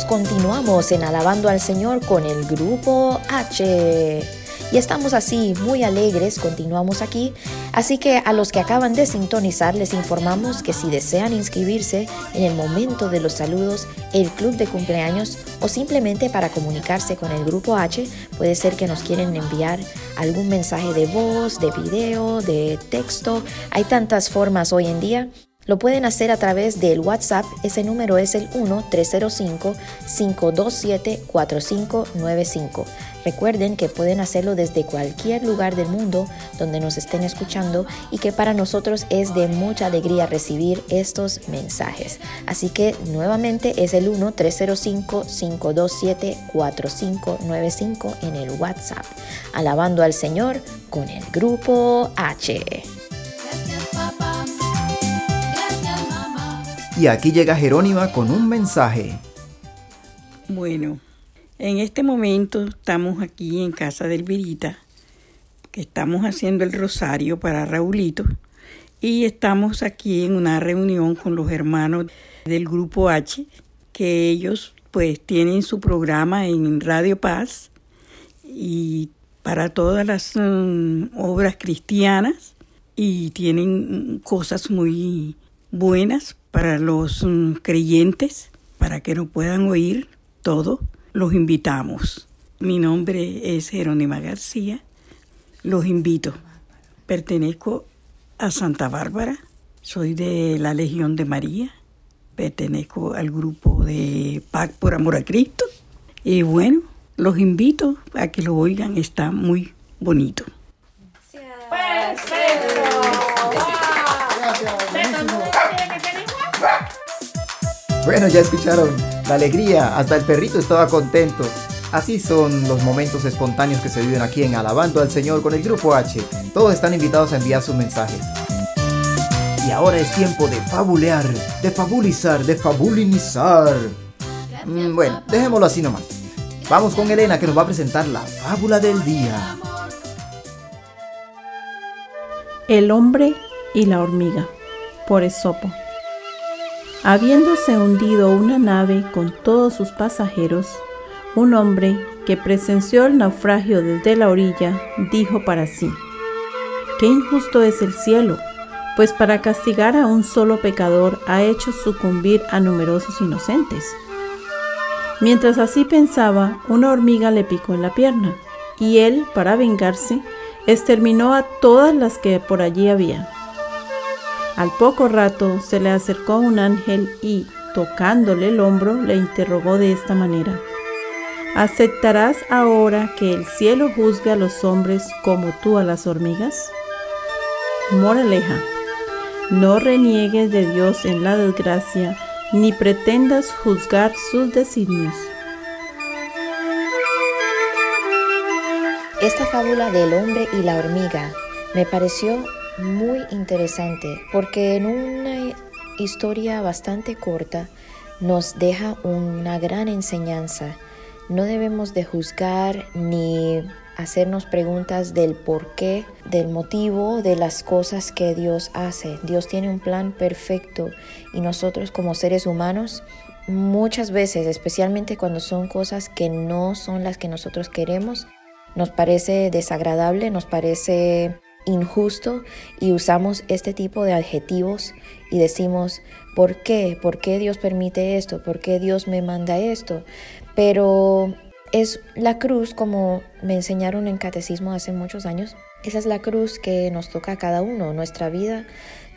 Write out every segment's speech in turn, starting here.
continuamos en Alabando al Señor con el grupo H. Y estamos así muy alegres, continuamos aquí. Así que a los que acaban de sintonizar les informamos que si desean inscribirse en el momento de los saludos, el club de cumpleaños o simplemente para comunicarse con el grupo H, puede ser que nos quieren enviar algún mensaje de voz, de video, de texto. Hay tantas formas hoy en día. Lo pueden hacer a través del WhatsApp, ese número es el 1-305-527-4595. Recuerden que pueden hacerlo desde cualquier lugar del mundo donde nos estén escuchando y que para nosotros es de mucha alegría recibir estos mensajes. Así que nuevamente es el 1-305-527-4595 en el WhatsApp. Alabando al Señor con el grupo H. Y aquí llega Jerónima con un mensaje. Bueno, en este momento estamos aquí en casa del Virita, que estamos haciendo el rosario para Raulito, y estamos aquí en una reunión con los hermanos del Grupo H, que ellos pues tienen su programa en Radio Paz y para todas las mm, obras cristianas y tienen cosas muy buenas para los mm, creyentes, para que lo puedan oír todo, los invitamos. Mi nombre es Jerónima García. Los invito. Pertenezco a Santa Bárbara. Soy de la Legión de María. Pertenezco al grupo de PAC por Amor a Cristo. Y bueno, los invito a que lo oigan. Está muy bonito. Bueno, ya escucharon la alegría, hasta el perrito estaba contento. Así son los momentos espontáneos que se viven aquí en Alabando al Señor con el Grupo H. Todos están invitados a enviar sus mensajes. Y ahora es tiempo de fabulear, de fabulizar, de fabulinizar. Mm, bueno, dejémoslo así nomás. Vamos con Elena que nos va a presentar la fábula del día. El hombre y la hormiga, por Esopo. Habiéndose hundido una nave con todos sus pasajeros, un hombre que presenció el naufragio desde la orilla dijo para sí, Qué injusto es el cielo, pues para castigar a un solo pecador ha hecho sucumbir a numerosos inocentes. Mientras así pensaba, una hormiga le picó en la pierna, y él, para vengarse, exterminó a todas las que por allí había. Al poco rato se le acercó un ángel y, tocándole el hombro, le interrogó de esta manera. ¿Aceptarás ahora que el cielo juzgue a los hombres como tú a las hormigas? Moraleja. No reniegues de Dios en la desgracia, ni pretendas juzgar sus designios. Esta fábula del hombre y la hormiga me pareció muy interesante porque en una historia bastante corta nos deja una gran enseñanza. No debemos de juzgar ni hacernos preguntas del por qué, del motivo de las cosas que Dios hace. Dios tiene un plan perfecto y nosotros como seres humanos muchas veces, especialmente cuando son cosas que no son las que nosotros queremos, nos parece desagradable, nos parece injusto y usamos este tipo de adjetivos y decimos, ¿por qué? ¿Por qué Dios permite esto? ¿Por qué Dios me manda esto? Pero es la cruz, como me enseñaron en catecismo hace muchos años, esa es la cruz que nos toca a cada uno. Nuestra vida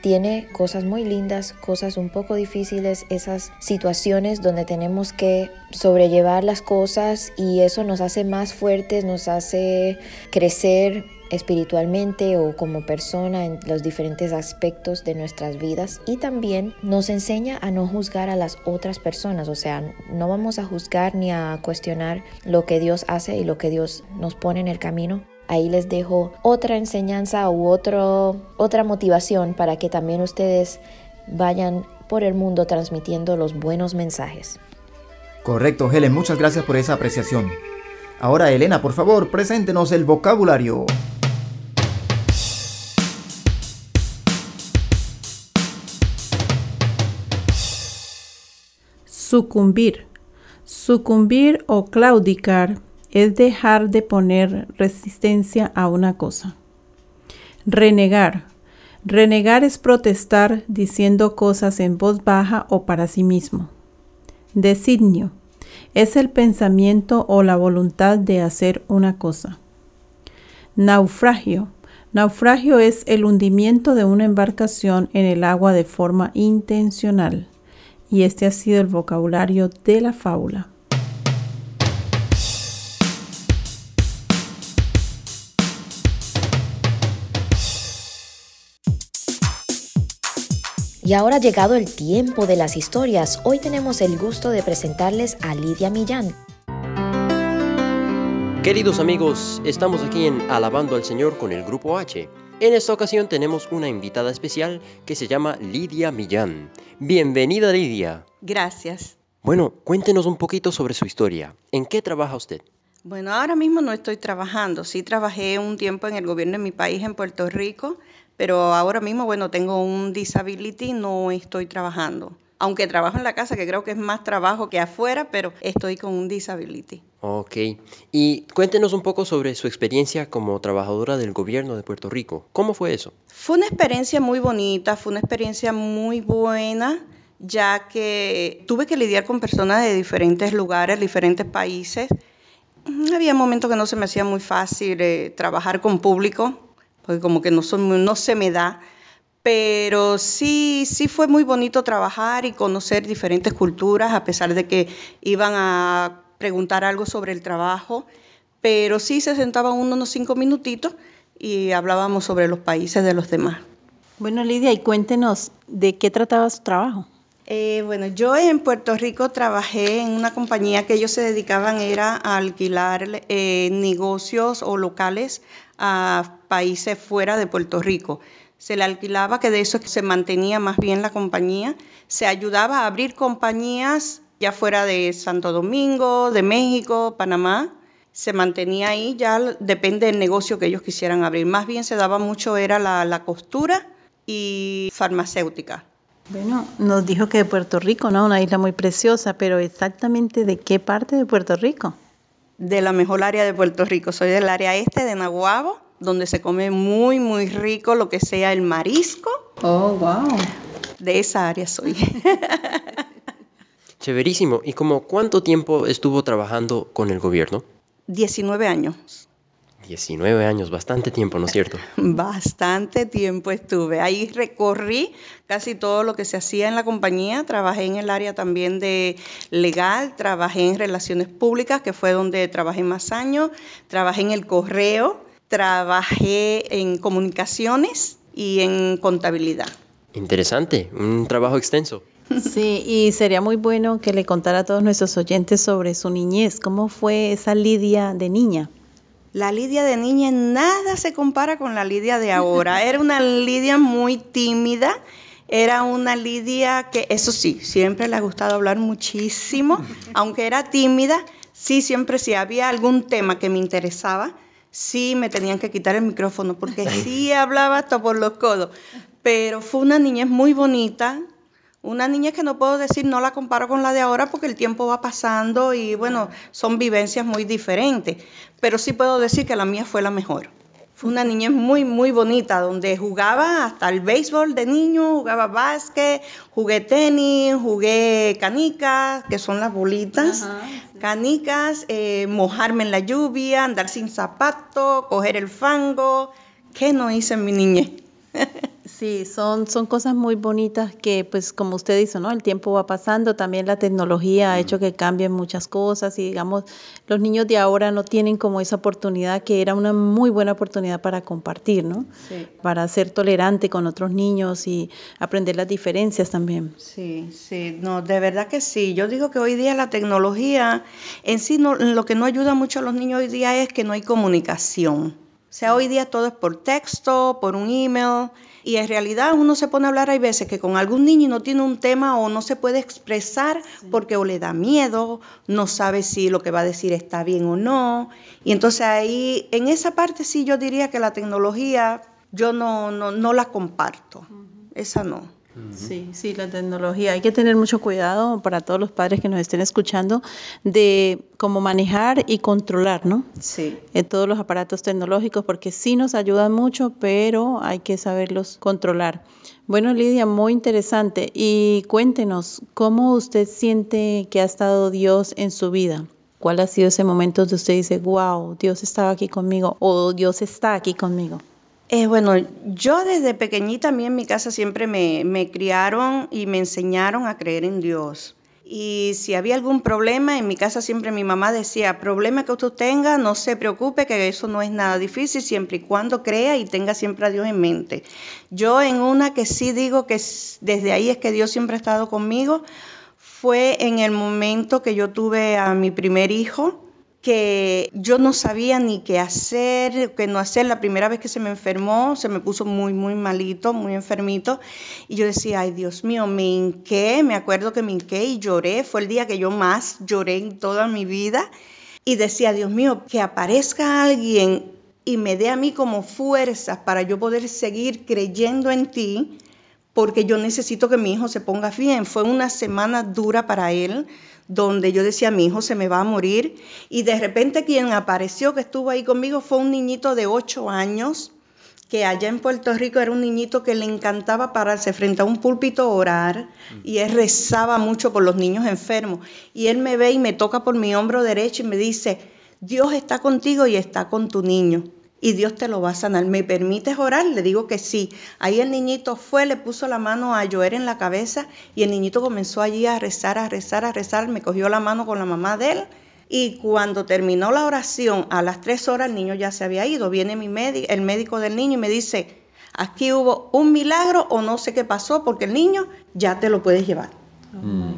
tiene cosas muy lindas, cosas un poco difíciles, esas situaciones donde tenemos que sobrellevar las cosas y eso nos hace más fuertes, nos hace crecer espiritualmente o como persona en los diferentes aspectos de nuestras vidas y también nos enseña a no juzgar a las otras personas, o sea, no vamos a juzgar ni a cuestionar lo que Dios hace y lo que Dios nos pone en el camino. Ahí les dejo otra enseñanza u otro, otra motivación para que también ustedes vayan por el mundo transmitiendo los buenos mensajes. Correcto, Helen, muchas gracias por esa apreciación. Ahora, Elena, por favor, preséntenos el vocabulario. Sucumbir. Sucumbir o claudicar es dejar de poner resistencia a una cosa. Renegar. Renegar es protestar diciendo cosas en voz baja o para sí mismo. Designio. Es el pensamiento o la voluntad de hacer una cosa. Naufragio. Naufragio es el hundimiento de una embarcación en el agua de forma intencional y este ha sido el vocabulario de la fábula. Y ahora ha llegado el tiempo de las historias. Hoy tenemos el gusto de presentarles a Lidia Millán. Queridos amigos, estamos aquí en Alabando al Señor con el Grupo H. En esta ocasión tenemos una invitada especial que se llama Lidia Millán. Bienvenida Lidia. Gracias. Bueno, cuéntenos un poquito sobre su historia. ¿En qué trabaja usted? Bueno, ahora mismo no estoy trabajando. Sí trabajé un tiempo en el gobierno de mi país, en Puerto Rico, pero ahora mismo, bueno, tengo un disability, no estoy trabajando. Aunque trabajo en la casa, que creo que es más trabajo que afuera, pero estoy con un disability. Ok. Y cuéntenos un poco sobre su experiencia como trabajadora del gobierno de Puerto Rico. ¿Cómo fue eso? Fue una experiencia muy bonita, fue una experiencia muy buena, ya que tuve que lidiar con personas de diferentes lugares, diferentes países. Había momentos que no se me hacía muy fácil eh, trabajar con público, porque como que no, son, no se me da. Pero sí, sí fue muy bonito trabajar y conocer diferentes culturas, a pesar de que iban a preguntar algo sobre el trabajo, pero sí se sentaba uno unos cinco minutitos y hablábamos sobre los países de los demás. Bueno, Lidia, y cuéntenos de qué trataba su trabajo. Eh, bueno, yo en Puerto Rico trabajé en una compañía que ellos se dedicaban era a alquilar eh, negocios o locales a países fuera de Puerto Rico. Se le alquilaba, que de eso se mantenía más bien la compañía. Se ayudaba a abrir compañías ya fuera de Santo Domingo, de México, Panamá, se mantenía ahí, ya depende del negocio que ellos quisieran abrir. Más bien se daba mucho, era la, costura y farmacéutica. Bueno, nos dijo que de Puerto Rico, ¿no? Una isla muy preciosa, pero exactamente de qué parte de Puerto Rico? De la mejor área de Puerto Rico. Soy del área este de Nahuabo, donde se come muy, muy rico lo que sea el marisco. Oh, wow. De esa área soy. Chéverísimo. ¿Y como cuánto tiempo estuvo trabajando con el gobierno? 19 años. 19 años, bastante tiempo, ¿no es cierto? Bastante tiempo estuve. Ahí recorrí casi todo lo que se hacía en la compañía. Trabajé en el área también de legal, trabajé en relaciones públicas, que fue donde trabajé más años. Trabajé en el correo, trabajé en comunicaciones y en contabilidad. Interesante, un trabajo extenso. Sí, y sería muy bueno que le contara a todos nuestros oyentes sobre su niñez. ¿Cómo fue esa Lidia de niña? La Lidia de niña nada se compara con la Lidia de ahora. Era una Lidia muy tímida, era una Lidia que, eso sí, siempre le ha gustado hablar muchísimo, aunque era tímida, sí, siempre si había algún tema que me interesaba, sí me tenían que quitar el micrófono, porque sí hablaba hasta por los codos. Pero fue una niñez muy bonita, una niña que no puedo decir, no la comparo con la de ahora porque el tiempo va pasando y bueno, son vivencias muy diferentes, pero sí puedo decir que la mía fue la mejor. Fue una niña muy, muy bonita, donde jugaba hasta el béisbol de niño, jugaba básquet, jugué tenis, jugué canicas, que son las bolitas, canicas, eh, mojarme en la lluvia, andar sin zapato, coger el fango. ¿Qué no hice en mi niñez? Sí, son, son cosas muy bonitas que, pues, como usted dice, ¿no? El tiempo va pasando, también la tecnología ha hecho que cambien muchas cosas y, digamos, los niños de ahora no tienen como esa oportunidad que era una muy buena oportunidad para compartir, ¿no? Sí. Para ser tolerante con otros niños y aprender las diferencias también. Sí, sí, no, de verdad que sí. Yo digo que hoy día la tecnología en sí no, lo que no ayuda mucho a los niños hoy día es que no hay comunicación. Sea, hoy día todo es por texto, por un email. Y en realidad uno se pone a hablar, hay veces que con algún niño no tiene un tema o no se puede expresar porque o le da miedo, no sabe si lo que va a decir está bien o no. Y entonces ahí, en esa parte sí yo diría que la tecnología yo no, no, no la comparto. Esa no. Sí, sí, la tecnología. Hay que tener mucho cuidado para todos los padres que nos estén escuchando de cómo manejar y controlar, ¿no? Sí. En todos los aparatos tecnológicos, porque sí nos ayudan mucho, pero hay que saberlos controlar. Bueno, Lidia, muy interesante. Y cuéntenos, ¿cómo usted siente que ha estado Dios en su vida? ¿Cuál ha sido ese momento donde usted dice, wow, Dios estaba aquí conmigo o Dios está aquí conmigo? Eh, bueno, yo desde pequeñita mí en mi casa siempre me, me criaron y me enseñaron a creer en Dios. Y si había algún problema, en mi casa siempre mi mamá decía, problema que usted tenga, no se preocupe, que eso no es nada difícil, siempre y cuando crea y tenga siempre a Dios en mente. Yo en una que sí digo que desde ahí es que Dios siempre ha estado conmigo, fue en el momento que yo tuve a mi primer hijo que yo no sabía ni qué hacer, qué no hacer. La primera vez que se me enfermó, se me puso muy, muy malito, muy enfermito. Y yo decía, ay Dios mío, me hinqué, me acuerdo que me hinqué y lloré. Fue el día que yo más lloré en toda mi vida. Y decía, Dios mío, que aparezca alguien y me dé a mí como fuerzas para yo poder seguir creyendo en ti, porque yo necesito que mi hijo se ponga bien. Fue una semana dura para él donde yo decía, mi hijo se me va a morir. Y de repente quien apareció que estuvo ahí conmigo fue un niñito de 8 años, que allá en Puerto Rico era un niñito que le encantaba pararse frente a un púlpito a orar y él rezaba mucho por los niños enfermos. Y él me ve y me toca por mi hombro derecho y me dice, Dios está contigo y está con tu niño y Dios te lo va a sanar. ¿Me permites orar? Le digo que sí. Ahí el niñito fue, le puso la mano a Joer en la cabeza y el niñito comenzó allí a rezar, a rezar, a rezar. Me cogió la mano con la mamá de él. Y cuando terminó la oración, a las tres horas el niño ya se había ido. Viene mi médico, el médico del niño y me dice, aquí hubo un milagro o no sé qué pasó porque el niño ya te lo puedes llevar. Mm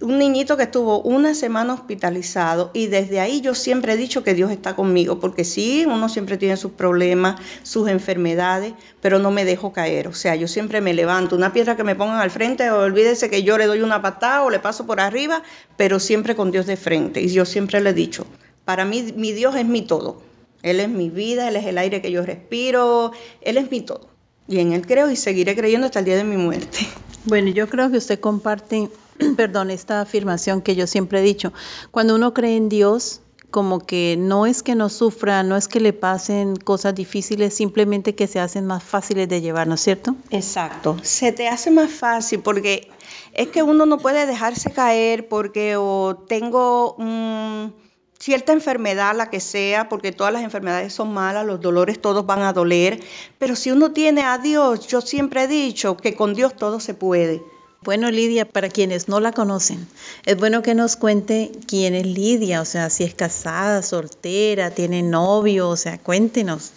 un niñito que estuvo una semana hospitalizado y desde ahí yo siempre he dicho que Dios está conmigo, porque sí, uno siempre tiene sus problemas, sus enfermedades, pero no me dejo caer. O sea, yo siempre me levanto, una piedra que me pongan al frente, olvídese que yo le doy una patada o le paso por arriba, pero siempre con Dios de frente. Y yo siempre le he dicho, para mí mi Dios es mi todo. Él es mi vida, Él es el aire que yo respiro, Él es mi todo. Y en Él creo y seguiré creyendo hasta el día de mi muerte. Bueno, yo creo que usted comparte perdón, esta afirmación que yo siempre he dicho, cuando uno cree en Dios, como que no es que no sufra, no es que le pasen cosas difíciles, simplemente que se hacen más fáciles de llevar, ¿no es cierto? Exacto, se te hace más fácil porque es que uno no puede dejarse caer porque o tengo cierta enfermedad, la que sea, porque todas las enfermedades son malas, los dolores todos van a doler, pero si uno tiene a Dios, yo siempre he dicho que con Dios todo se puede. Bueno, Lidia, para quienes no la conocen, es bueno que nos cuente quién es Lidia, o sea, si es casada, soltera, tiene novio, o sea, cuéntenos.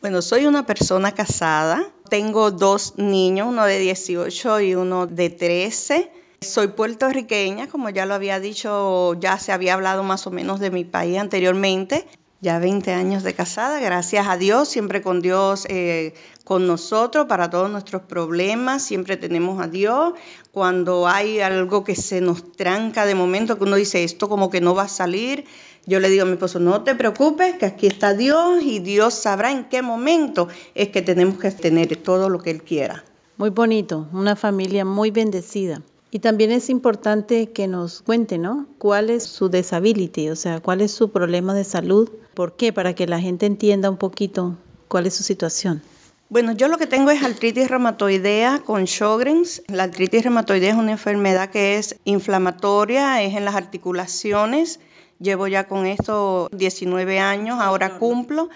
Bueno, soy una persona casada, tengo dos niños, uno de 18 y uno de 13. Soy puertorriqueña, como ya lo había dicho, ya se había hablado más o menos de mi país anteriormente. Ya 20 años de casada, gracias a Dios, siempre con Dios eh, con nosotros para todos nuestros problemas, siempre tenemos a Dios. Cuando hay algo que se nos tranca de momento, que uno dice esto como que no va a salir, yo le digo a mi esposo, no te preocupes, que aquí está Dios y Dios sabrá en qué momento es que tenemos que tener todo lo que Él quiera. Muy bonito, una familia muy bendecida. Y también es importante que nos cuente, ¿no? ¿Cuál es su disability? O sea, ¿cuál es su problema de salud? ¿Por qué? Para que la gente entienda un poquito cuál es su situación. Bueno, yo lo que tengo es artritis reumatoidea con Sjogren's. La artritis reumatoidea es una enfermedad que es inflamatoria, es en las articulaciones. Llevo ya con esto 19 años, ahora cumplo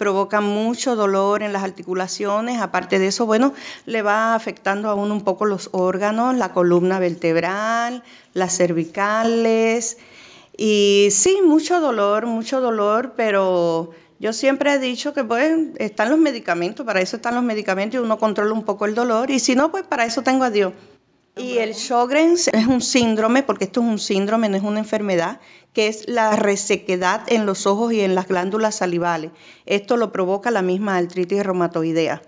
provoca mucho dolor en las articulaciones. Aparte de eso, bueno, le va afectando a uno un poco los órganos, la columna vertebral, las cervicales. Y sí, mucho dolor, mucho dolor, pero yo siempre he dicho que pues están los medicamentos, para eso están los medicamentos y uno controla un poco el dolor. Y si no, pues para eso tengo a Dios. Y el Sjogren's es un síndrome, porque esto es un síndrome, no es una enfermedad, que es la resequedad en los ojos y en las glándulas salivales. Esto lo provoca la misma artritis reumatoidea.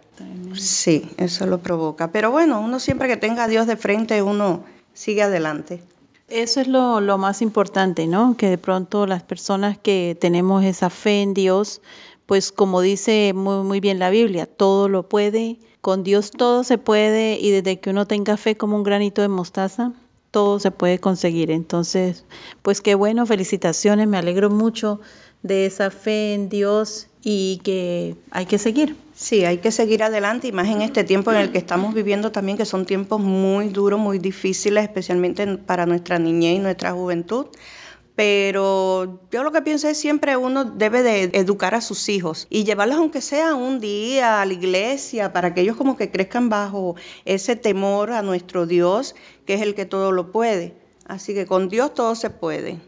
Sí, eso lo provoca. Pero bueno, uno siempre que tenga a Dios de frente, uno sigue adelante. Eso es lo, lo más importante, ¿no? Que de pronto las personas que tenemos esa fe en Dios, pues como dice muy, muy bien la Biblia, todo lo puede, con Dios todo se puede y desde que uno tenga fe como un granito de mostaza, todo se puede conseguir. Entonces, pues qué bueno, felicitaciones, me alegro mucho de esa fe en Dios y que hay que seguir. Sí, hay que seguir adelante y más en este tiempo en el que estamos viviendo también, que son tiempos muy duros, muy difíciles, especialmente para nuestra niñez y nuestra juventud. Pero yo lo que pienso es siempre uno debe de educar a sus hijos y llevarlos aunque sea un día a la iglesia para que ellos como que crezcan bajo ese temor a nuestro Dios, que es el que todo lo puede. Así que con Dios todo se puede.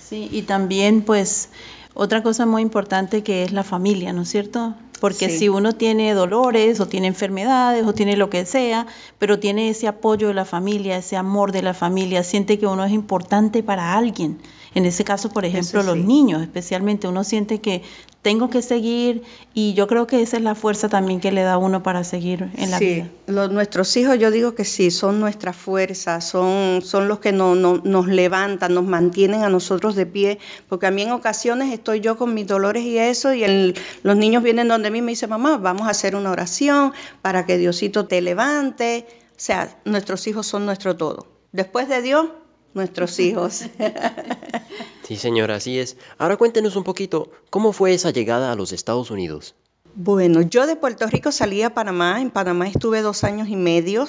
Sí, y también pues otra cosa muy importante que es la familia, ¿no es cierto? Porque si uno tiene dolores o tiene enfermedades o tiene lo que sea, pero tiene ese apoyo de la familia, ese amor de la familia, siente que uno es importante para alguien. En ese caso, por ejemplo, los niños, especialmente, uno siente que tengo que seguir y yo creo que esa es la fuerza también que le da uno para seguir en la vida. Los, nuestros hijos, yo digo que sí, son nuestra fuerza, son, son los que no, nos levantan, nos mantienen a nosotros de pie, porque a mí en ocasiones estoy yo con mis dolores y eso, y los niños vienen donde mí y me dicen, mamá, vamos a hacer una oración para que Diosito te levante. O sea, nuestros hijos son nuestro todo. Después de Dios, nuestros hijos. Sí, señora, así es. Ahora cuéntenos un poquito, ¿cómo fue esa llegada a los Estados Unidos? Bueno, yo de Puerto Rico salí a Panamá, en Panamá estuve dos años y medio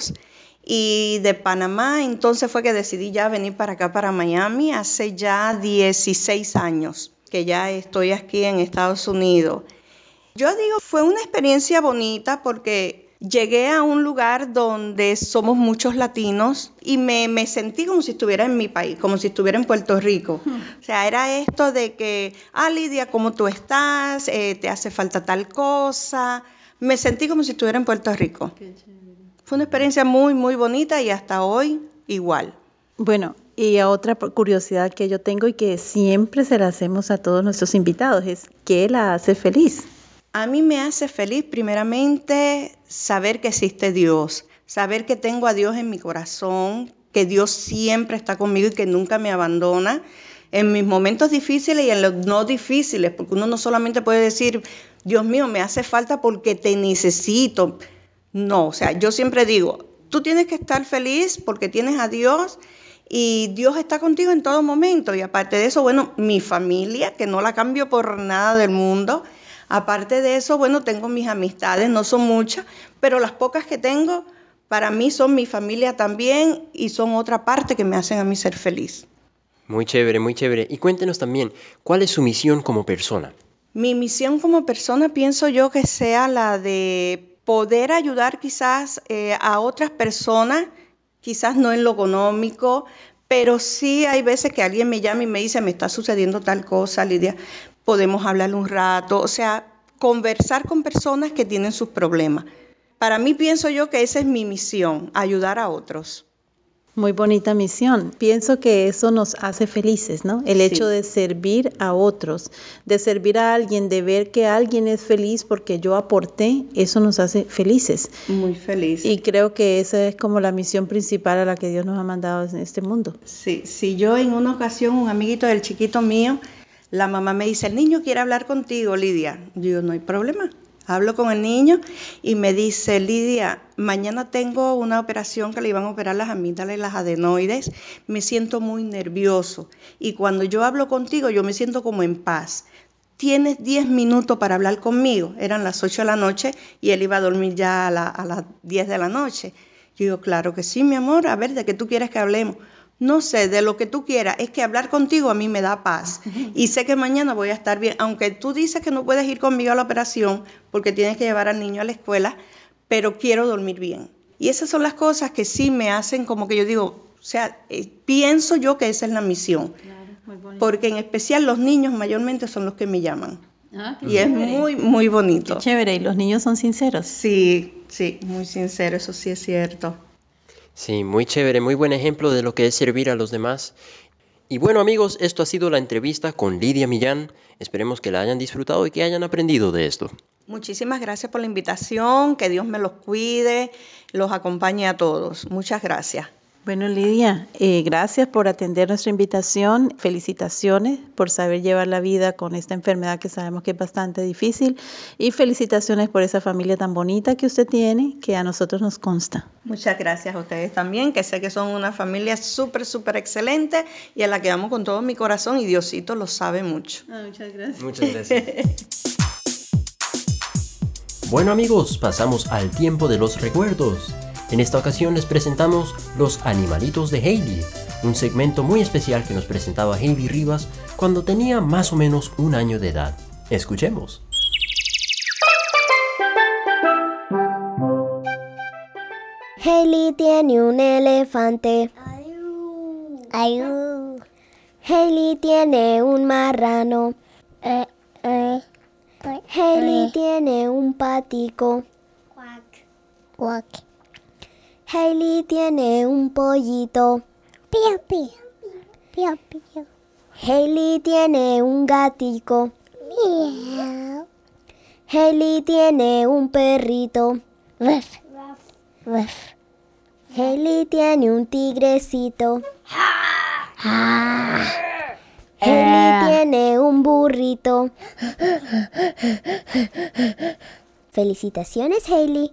y de Panamá entonces fue que decidí ya venir para acá, para Miami, hace ya 16 años que ya estoy aquí en Estados Unidos. Yo digo, fue una experiencia bonita porque Llegué a un lugar donde somos muchos latinos y me, sentí como si estuviera en mi país, como si estuviera en Puerto Rico. O sea, era esto de que, ah, Lidia, ¿cómo tú estás? Eh, ¿Te hace falta tal cosa? Me sentí como si estuviera en Puerto Rico. Fue una experiencia muy, muy bonita y hasta hoy igual. Bueno, y otra curiosidad que yo tengo y que siempre se la hacemos a todos nuestros invitados es, ¿qué la hace feliz? A mí me hace feliz primeramente saber que existe Dios, saber que tengo a Dios en mi corazón, que Dios siempre está conmigo y que nunca me abandona en mis momentos difíciles y en los no difíciles, porque uno no solamente puede decir, Dios mío, me hace falta porque te necesito. No, o sea, yo siempre digo, tú tienes que estar feliz porque tienes a Dios y Dios está contigo en todo momento. Y aparte de eso, bueno, mi familia, que no la cambio por nada del mundo, Aparte de eso, bueno, tengo mis amistades, no son muchas, pero las pocas que tengo para mí son mi familia también y son otra parte que me hacen a mí ser feliz. Muy chévere, muy chévere. Y cuéntenos también, ¿cuál es su misión como persona? Mi misión como persona pienso yo que sea la de poder ayudar quizás eh, a otras personas, quizás no en lo económico, pero sí hay veces que alguien me llama y me dice, me está sucediendo tal cosa, Lidia, podemos hablar un rato, o sea, conversar con personas que tienen sus problemas. Para mí pienso yo que esa es mi misión, ayudar a otros. Muy bonita misión. Pienso que eso nos hace felices, ¿no? El hecho de servir a otros, de servir a alguien, de ver que alguien es feliz porque yo aporté, eso nos hace felices. Muy feliz. Y creo que esa es como la misión principal a la que Dios nos ha mandado en este mundo. Sí, si yo en una ocasión, un amiguito del chiquito mío, la mamá me dice, el niño quiere hablar contigo, Lidia. Yo no hay problema. Hablo con el niño y me dice, Lidia, mañana tengo una operación que le iban a operar las amígdalas y las adenoides. Me siento muy nervioso. Y cuando yo hablo contigo, yo me siento como en paz. Tienes 10 minutos para hablar conmigo. Eran las 8 de la noche y él iba a dormir ya a, a las 10 de la noche. Yo digo, claro que sí, mi amor. A ver, ¿de qué tú quieres que hablemos? No sé, de lo que tú quieras, es que hablar contigo a mí me da paz. Y sé que mañana voy a estar bien, aunque tú dices que no puedes ir conmigo a la operación porque tienes que llevar al niño a la escuela, pero quiero dormir bien. Y esas son las cosas que sí me hacen como que yo digo, o sea, eh, pienso yo que esa es la misión. porque en especial los niños mayormente son los que me llaman. Ah, y es muy, muy bonito. Qué chévere, y los niños son sinceros. Sí, sí, muy sinceros, eso sí es cierto. Sí, muy chévere, muy buen ejemplo de lo que es servir a los demás. Y bueno amigos, esto ha sido la entrevista con Lidia Millán. Esperemos que la hayan disfrutado y que hayan aprendido de esto. Muchísimas gracias por la invitación, que Dios me los cuide, los acompañe a todos. Muchas gracias. Bueno, Lidia, eh, gracias por atender nuestra invitación. Felicitaciones por saber llevar la vida con esta enfermedad que sabemos que es bastante difícil. Y felicitaciones por esa familia tan bonita que usted tiene, que a nosotros nos consta. Muchas gracias a ustedes también, que sé que son una familia súper, súper excelente y a la que amo con todo mi corazón y Diosito lo sabe mucho. Ah, muchas gracias. Muchas gracias. bueno amigos, pasamos al tiempo de los recuerdos. En esta ocasión les presentamos Los Animalitos de Hailey, un segmento muy especial que nos presentaba Hailey Rivas cuando tenía más o menos un año de edad. Escuchemos. Hailey tiene un elefante. Hailey tiene un marrano. Hailey tiene un patico. Hailey tiene un pollito. Pío, pío. Pío, pío. Hailey tiene un gatico. Miau. Hailey tiene un perrito. Ruff. Ruff. Hailey tiene un tigrecito. Hailey tiene un burrito. Felicitaciones, Hailey.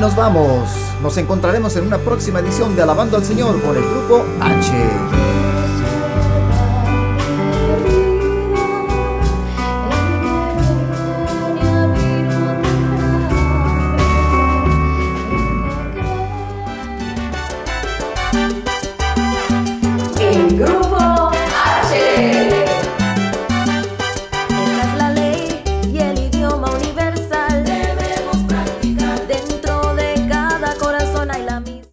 Nos vamos. Nos encontraremos en una próxima edición de Alabando al Señor con el grupo H.